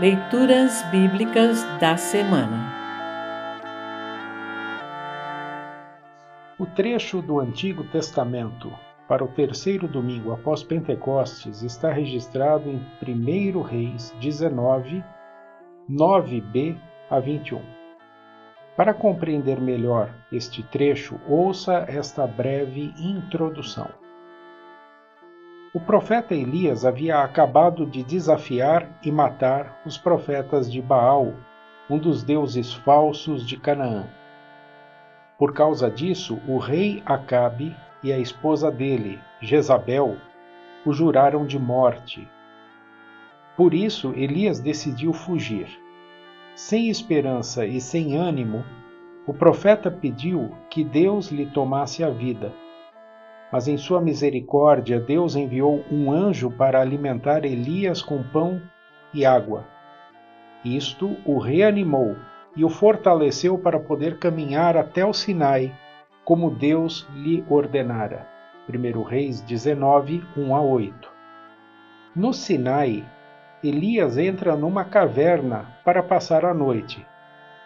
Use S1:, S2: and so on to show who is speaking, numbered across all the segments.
S1: Leituras Bíblicas da Semana
S2: O trecho do Antigo Testamento para o terceiro domingo após Pentecostes está registrado em 1 Reis 19, 9b a 21. Para compreender melhor este trecho, ouça esta breve introdução. O profeta Elias havia acabado de desafiar e matar os profetas de Baal, um dos deuses falsos de Canaã. Por causa disso, o rei Acabe e a esposa dele, Jezabel, o juraram de morte. Por isso, Elias decidiu fugir. Sem esperança e sem ânimo, o profeta pediu que Deus lhe tomasse a vida mas em sua misericórdia, Deus enviou um anjo para alimentar Elias com pão e água. Isto o reanimou e o fortaleceu para poder caminhar até o Sinai, como Deus lhe ordenara. 1 Reis 19, 1 a 8. No Sinai, Elias entra numa caverna para passar a noite.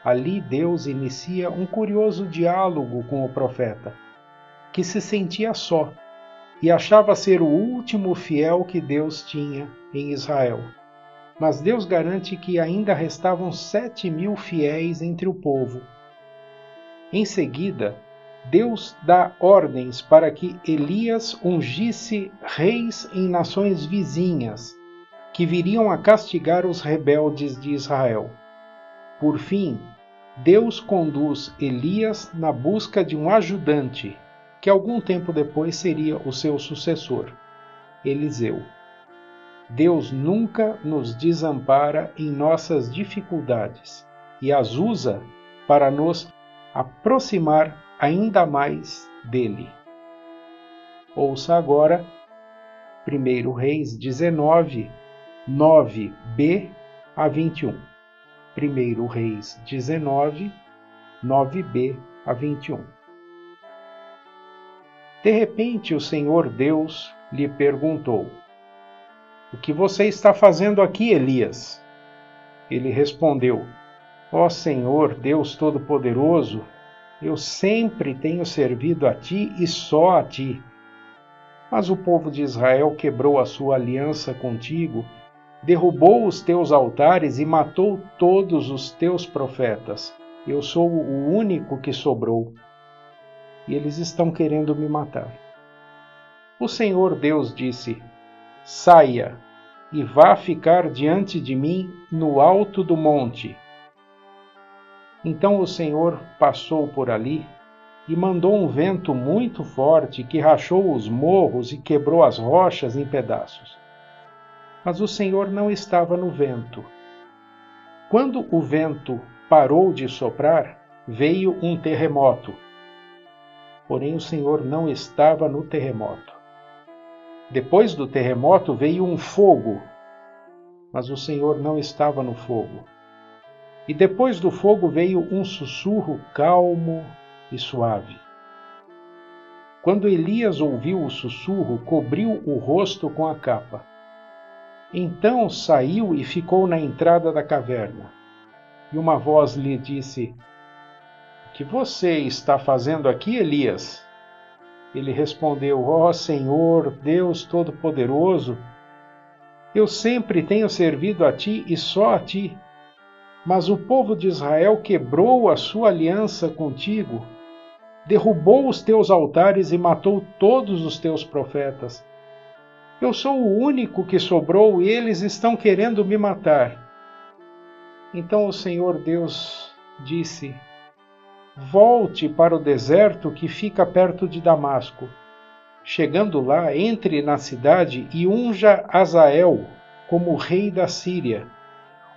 S2: Ali Deus inicia um curioso diálogo com o profeta que se sentia só e achava ser o último fiel que Deus tinha em Israel. Mas Deus garante que ainda restavam sete mil fiéis entre o povo. Em seguida, Deus dá ordens para que Elias ungisse reis em nações vizinhas, que viriam a castigar os rebeldes de Israel. Por fim, Deus conduz Elias na busca de um ajudante que algum tempo depois seria o seu sucessor, Eliseu. Deus nunca nos desampara em nossas dificuldades e as usa para nos aproximar ainda mais dele. Ouça agora 1 Reis 19, 9b a 21. 1 Reis 19, 9b a 21. De repente, o Senhor Deus lhe perguntou: O que você está fazendo aqui, Elias? Ele respondeu: Ó Senhor, Deus Todo-Poderoso, eu sempre tenho servido a ti e só a ti. Mas o povo de Israel quebrou a sua aliança contigo, derrubou os teus altares e matou todos os teus profetas. Eu sou o único que sobrou e eles estão querendo me matar. O Senhor Deus disse: Saia e vá ficar diante de mim no alto do monte. Então o Senhor passou por ali e mandou um vento muito forte que rachou os morros e quebrou as rochas em pedaços. Mas o Senhor não estava no vento. Quando o vento parou de soprar, veio um terremoto porém o Senhor não estava no terremoto. Depois do terremoto veio um fogo, mas o Senhor não estava no fogo. E depois do fogo veio um sussurro calmo e suave. Quando Elias ouviu o sussurro, cobriu o rosto com a capa. Então saiu e ficou na entrada da caverna. E uma voz lhe disse: que você está fazendo aqui, Elias? Ele respondeu: Ó oh, Senhor, Deus Todo-Poderoso, eu sempre tenho servido a ti e só a ti. Mas o povo de Israel quebrou a sua aliança contigo, derrubou os teus altares e matou todos os teus profetas. Eu sou o único que sobrou e eles estão querendo me matar. Então o Senhor Deus disse: Volte para o deserto que fica perto de Damasco. Chegando lá, entre na cidade e unja Azael como rei da Síria.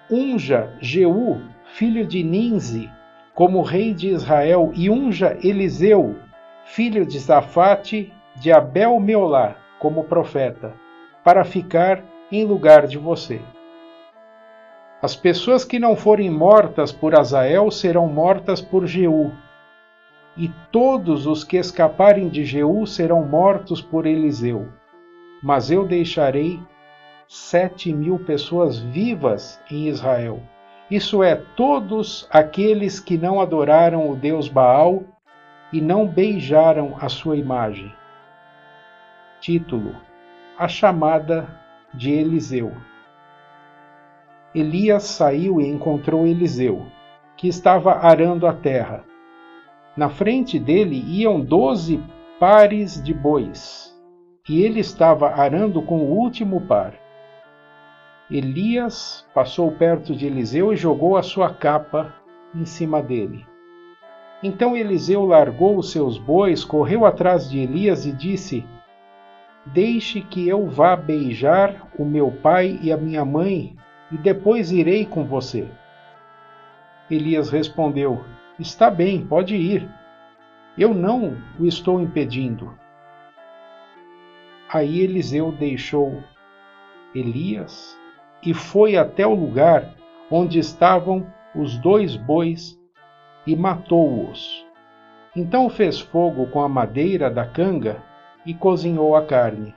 S2: Unja Jeú, filho de Ninzi, como rei de Israel, e unja Eliseu, filho de Zafate, de Abel Meolá, como profeta, para ficar em lugar de você. As pessoas que não forem mortas por Azael serão mortas por Jeú. E todos os que escaparem de Jeú serão mortos por Eliseu. Mas eu deixarei sete mil pessoas vivas em Israel. Isso é, todos aqueles que não adoraram o Deus Baal e não beijaram a sua imagem. Título: A chamada de Eliseu. Elias saiu e encontrou Eliseu, que estava arando a terra. Na frente dele iam doze pares de bois, e ele estava arando com o último par. Elias passou perto de Eliseu e jogou a sua capa em cima dele. Então Eliseu largou os seus bois, correu atrás de Elias e disse: Deixe que eu vá beijar o meu pai e a minha mãe, e depois irei com você. Elias respondeu: Está bem, pode ir. Eu não o estou impedindo. Aí Eliseu deixou Elias e foi até o lugar onde estavam os dois bois e matou-os. Então fez fogo com a madeira da canga e cozinhou a carne.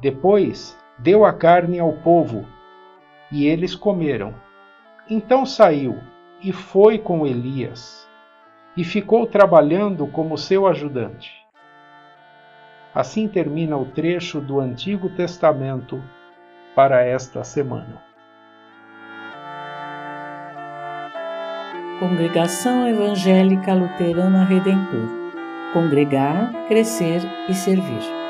S2: Depois deu a carne ao povo e eles comeram. Então saiu e foi com Elias e ficou trabalhando como seu ajudante. Assim termina o trecho do Antigo Testamento para esta semana.
S1: Congregação Evangélica Luterana Redentor Congregar, Crescer e Servir.